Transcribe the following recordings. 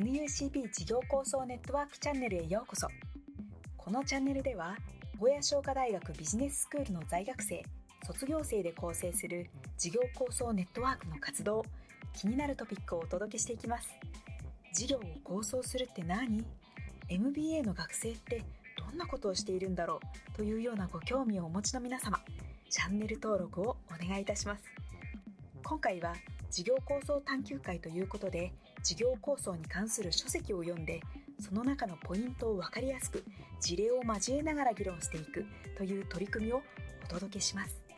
NUCB 事業構想ネットワークチャンネルへようこそ。このチャンネルでは小屋商科大学ビジネススクールの在学生卒業生で構成する事業構想ネットワークの活動気になるトピックをお届けしていきます。事業を構想するって何？MBA の学生ってどんなことをしているんだろう？というようなご興味をお持ちの皆様チャンネル登録をお願いいたします。今回は事業構想探究会ということで事業構想に関する書籍を読んでその中のポイントを分かりやすく事例を交えながら議論していくという取り組みをお届けします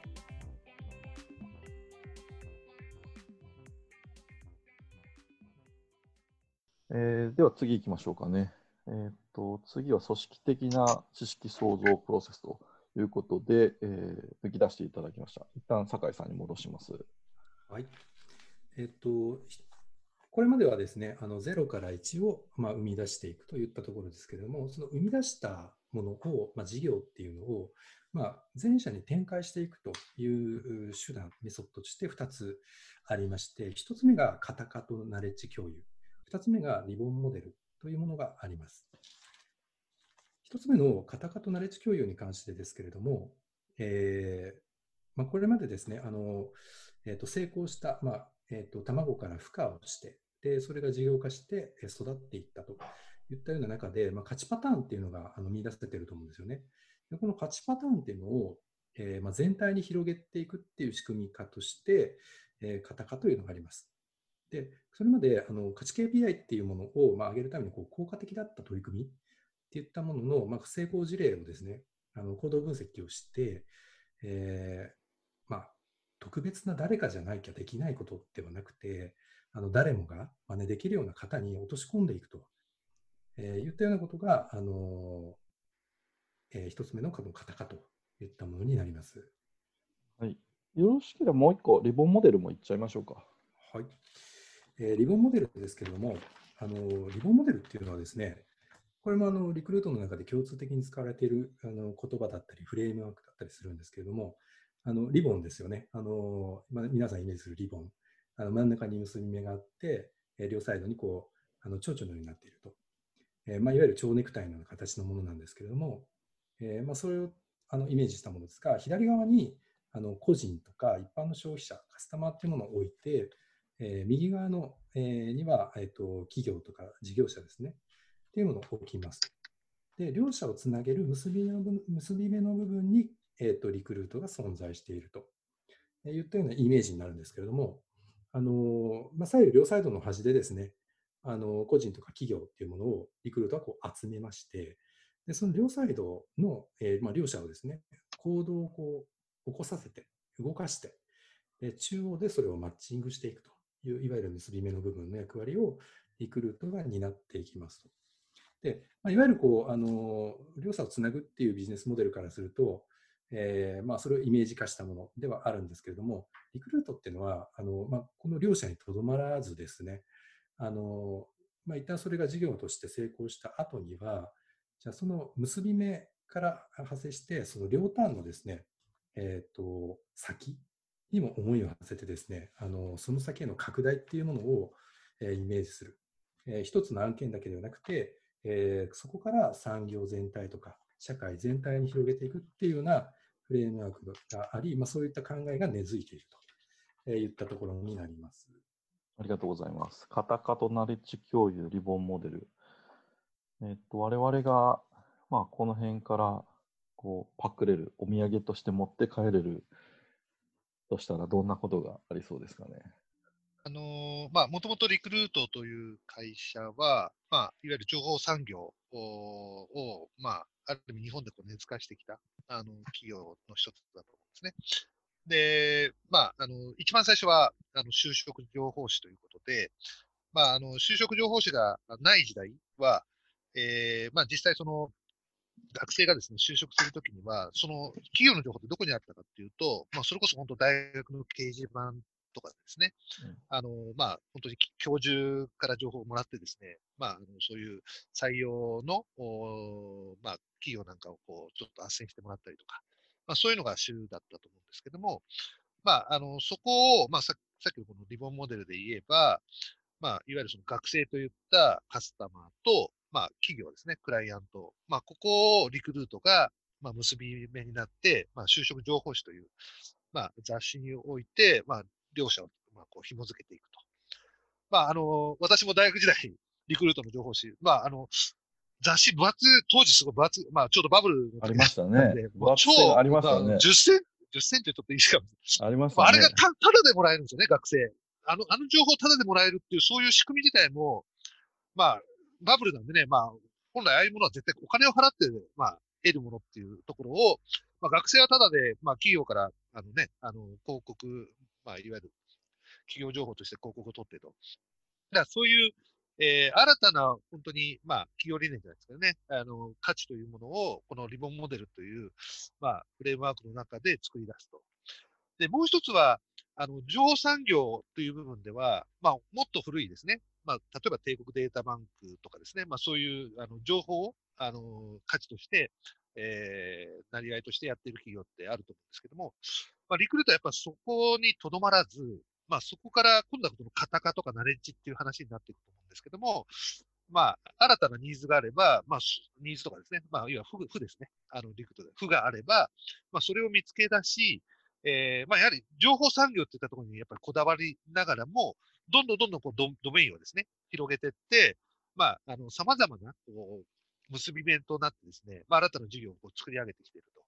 えー、では次行きましょうかね。えー、っと次は組織的な知識創造プロセスということで、えー、抜き出していただきました。一旦酒井さんに戻します。はい。えっと、これまではですね、あの0から1を、まあ、生み出していくといったところですけれども、その生み出したものを、まあ、事業っていうのを、まあ、前者に展開していくという手段、メソッドとして2つありまして、1つ目がカタカとナレッジ共有、2つ目がリボンモデルというものがあります。1つ目のカタカとナレッジ共有に関してですけれども、えーまあ、これまでですね、あのえー、と成功した、まあえー、と卵から孵化をして、でそれが事業化して育っていったといったような中で、まあ、勝ちパターンっていうのがあの見出せてると思うんですよね。でこの勝ちパターンっていうのを、えーまあ、全体に広げていくっていう仕組み化として、えー、カタカというのがあります。で、それまであの価値 KPI っていうものを、まあ、上げるためにこう効果的だった取り組みっていったものの、まあ、成功事例をですね、あの行動分析をして、えー、特別な誰かじゃなきゃできないことではなくて、あの誰もが真似できるような型に落とし込んでいくと、えー、いったようなことが、あのえー、一つ目の型化といったものになります。はい。よろしければもう一個、リボンモデルもいっちゃいましょうか。はい。えー、リボンモデルですけれども、あのリボンモデルっていうのはですね、これもあのリクルートの中で共通的に使われているあの言葉だったり、フレームワークだったりするんですけれども、あのリボンですよね。あのま、皆さんイメージするリボン。あの真ん中に結び目があって、え両サイドにこうあの蝶々のようになっていると。えまあ、いわゆる蝶ネクタイのような形のものなんですけれども、えー、まあ、それをあのイメージしたものですが、左側にあの個人とか一般の消費者、カスタマーっていうものを置いて、えー、右側の、えー、には、えーと、企業とか事業者ですね、っていうものを置きます。で、両者をつなげる結びの結び目の部分に、えーと、リクルートが存在しているといったようなイメージになるんですけれども、あのまあ、左右両サイドの端でですね、あの個人とか企業っていうものをリクルートはこう集めまして、でその両サイドの、えーまあ、両者をですね、行動をこう起こさせて、動かして、で中央でそれをマッチングしていくという、いわゆる結び目の部分の役割をリクルートが担っていきますと。でまあ、いわゆるこうあの両者をつなぐっていうビジネスモデルからすると、えーまあ、それをイメージ化したものではあるんですけれども、リクルートっていうのは、あのまあ、この両者にとどまらずですね、あのまあ、一旦それが事業として成功した後には、じゃあその結び目から派生して、その両端のですね、えーと、先にも思いを馳せてですね、あのその先への拡大っていうものを、えー、イメージする。えー、一つの案件だけではなくて、えー、そこから産業全体とか社会全体に広げていくっていうようなフレームワークがあり、まあ、そういった考えが根付いているといったところになります。ありがとうございます。カタカとナレッジ共有リボンモデル。えっと、我々が、まあ、この辺からこうパクれる、お土産として持って帰れるとしたら、どんなことがありそうですかね？あのまあ、もともとリクルートという会社は、まあ、いわゆる情報産業を、まあ、ある意味日本でこう根付かしてきたあの企業の一つだと思うんですね。で、まあ、あの一番最初はあの就職情報誌ということで、まあ、あの就職情報誌がない時代は、えーまあ、実際その学生がですね、就職するときには、その企業の情報ってどこにあったかっていうと、まあ、それこそ本当大学の掲示板とかですね、うん、あの、まあ、本当に教授から情報をもらってですね、まあ、あのそういう採用の、おまあ、企業なんかをこう、ちょっと斡旋してもらったりとか、まあ、そういうのが主だったと思うんですけども、まあ、あの、そこを、まあさ、さっきのこのリボンモデルで言えば、まあ、いわゆるその学生といったカスタマーと、まあ、企業ですね、クライアント。まあ、ここをリクルートが、まあ、結び目になって、まあ、就職情報誌という、まあ、雑誌において、まあ、両者を、まあ、こう、紐づけていくと。まあ、あの、私も大学時代、リクルートの情報誌、まあ、あの、雑誌分厚、当時すごい分厚い、まあ、ちょうどバブルありましたね。超、ありましたね。10センチ、10センチちょっといいですか？ありましたね。まああれがた、ただでもらえるんですよね、学生。あの、あの情報をただでもらえるっていう、そういう仕組み自体も、まあ、バブルなんでね、まあ、本来ああいうものは絶対お金を払って、まあ、得るものっていうところを、まあ、学生はただで、まあ、企業から、あのね、あの、広告、まあ、いわゆる企業情報として広告を取ってと。だからそういう、えー新たな、本当に、まあ、企業理念じゃないですけどね、あの、価値というものを、このリボンモデルという、まあ、フレームワークの中で作り出すと。で、もう一つは、あの、情報産業という部分では、まあ、もっと古いですね。まあ、例えば帝国データバンクとかですね、まあ、そういう、あの、情報を、あの、価値として、えー、なり合いとしてやっている企業ってあると思うんですけども、まあ、リクルートはやっぱそこにとどまらず、まあ、そこから今度はこの型化とかナレッジっていう話になっていくと思ですけども、まあ、新たなニーズがあれば、まあ、ニーズとかですね、まあ、いわゆる負負ですね。あの、リクルートで。負があれば、まあ、それを見つけ出し、えー、まあ、やはり情報産業っていったところにやっぱりこだわりながらも、どんどんどんどんこうドドメインをですね、広げていって、まあ、あの、様々な、こう、結び目となってですね、まあ、新たな事業をこう作り上げてきていると。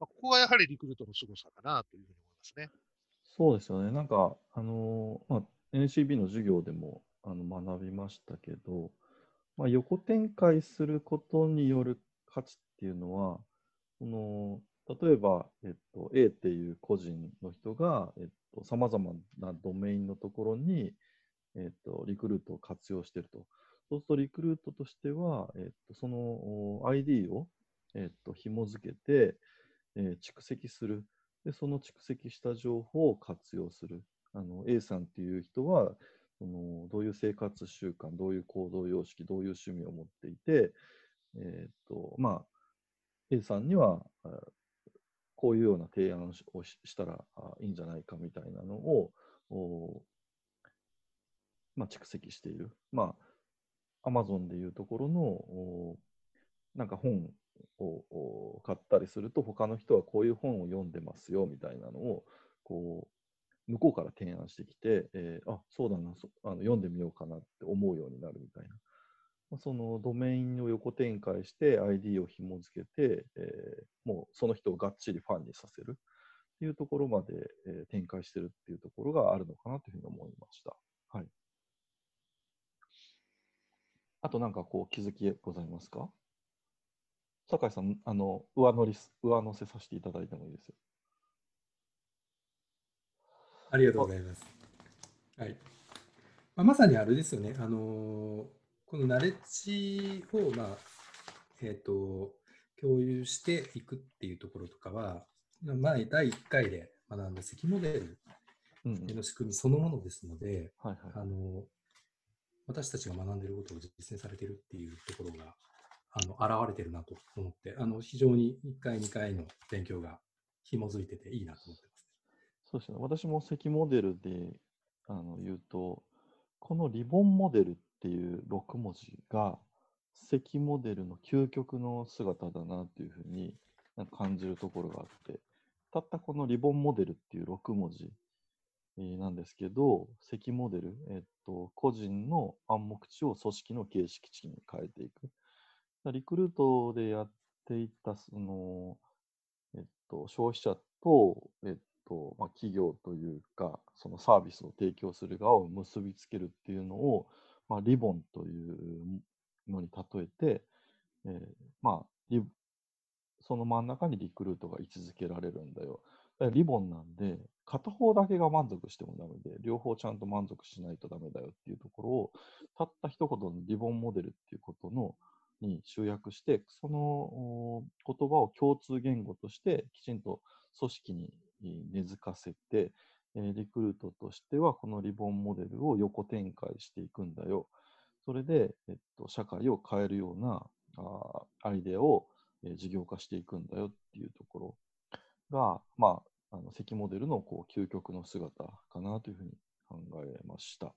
まあ、ここがやはりリクルートの凄さかなというふうに思いますね。そうですよね。なんか、あのーまあ、NCB の授業でもあの学びましたけど、まあ、横展開することによる価値っていうのは、その例えば、えっと、A っていう個人の人が、えっと、様々なドメインのところに、えっと、リクルートを活用していると。そうすると、リクルートとしては、えっと、その ID を、えっと、紐付けて、えー蓄積する。で、その蓄積した情報を活用する。あの A さんっていう人はその、どういう生活習慣、どういう行動様式、どういう趣味を持っていて、えーっと、まあ、A さんには、こういうような提案をししたらいいんじゃないかみたいなのを、まあ、蓄積している。まあ、Amazon でいうところの、おなんか本を買ったりすると、他の人はこういう本を読んでますよみたいなのを、こう、向こうから提案してきて、えーあ、そうだなそあの、読んでみようかなって思うようになるみたいな。まあそのドメインを横展開して ID を紐付けて、えーもうその人をがっちりファンにさせるっていうところまで、えー展開してるっていうところがあるのかなというふうに思いました。はい。あとなんかこう気づきございますか？酒井さん、あの、上乗り、上乗せさせていただいてもいいですよ。ありがとうございます。はい。まあ、まさにあれですよね。あのーこのナレッジを、まあ、えっ、と、共有していくっていうところとかは、まあ、第1回で学んだ積モデルの仕組みそのものですので、はいはい。あの私たちが学んでいることを実践されているっていうところが、あの、現れてるなと思って、あの、非常に1回、2回の勉強が紐づいてていいなと思って。そうですね。私も積モデルであの言うと、このリボンモデルっていう6文字が積モデルの究極の姿だなっていうふうに感じるところがあって、たったこのリボンモデルっていう6文字えなんですけど、積モデル、えっと、個人の暗黙知を組織の形式値に変えていく。リクルートでやっていた、その、えっと、消費者と、えっと、まあ、企業というか、そのサービスを提供する側を結びつけるっていうのを、まあ、リボンというのに例えて、えーまあ、その真ん中にリクルートが位置づけられるんだよ。だリボンなんで、片方だけが満足してもダメで、両方ちゃんと満足しないとダメだよっていうところを、たった一言のリボンモデルっていうことのに集約して、その言葉を共通言語としてきちんと組織に根付かせて、リクルートとしてはこのリボンモデルを横展開していくんだよ。それで、えっと、社会を変えるようなあアイデアを、え事業化していくんだよっていうところが、まあ、あの関モデルのこう究極の姿かなというふうに考えました。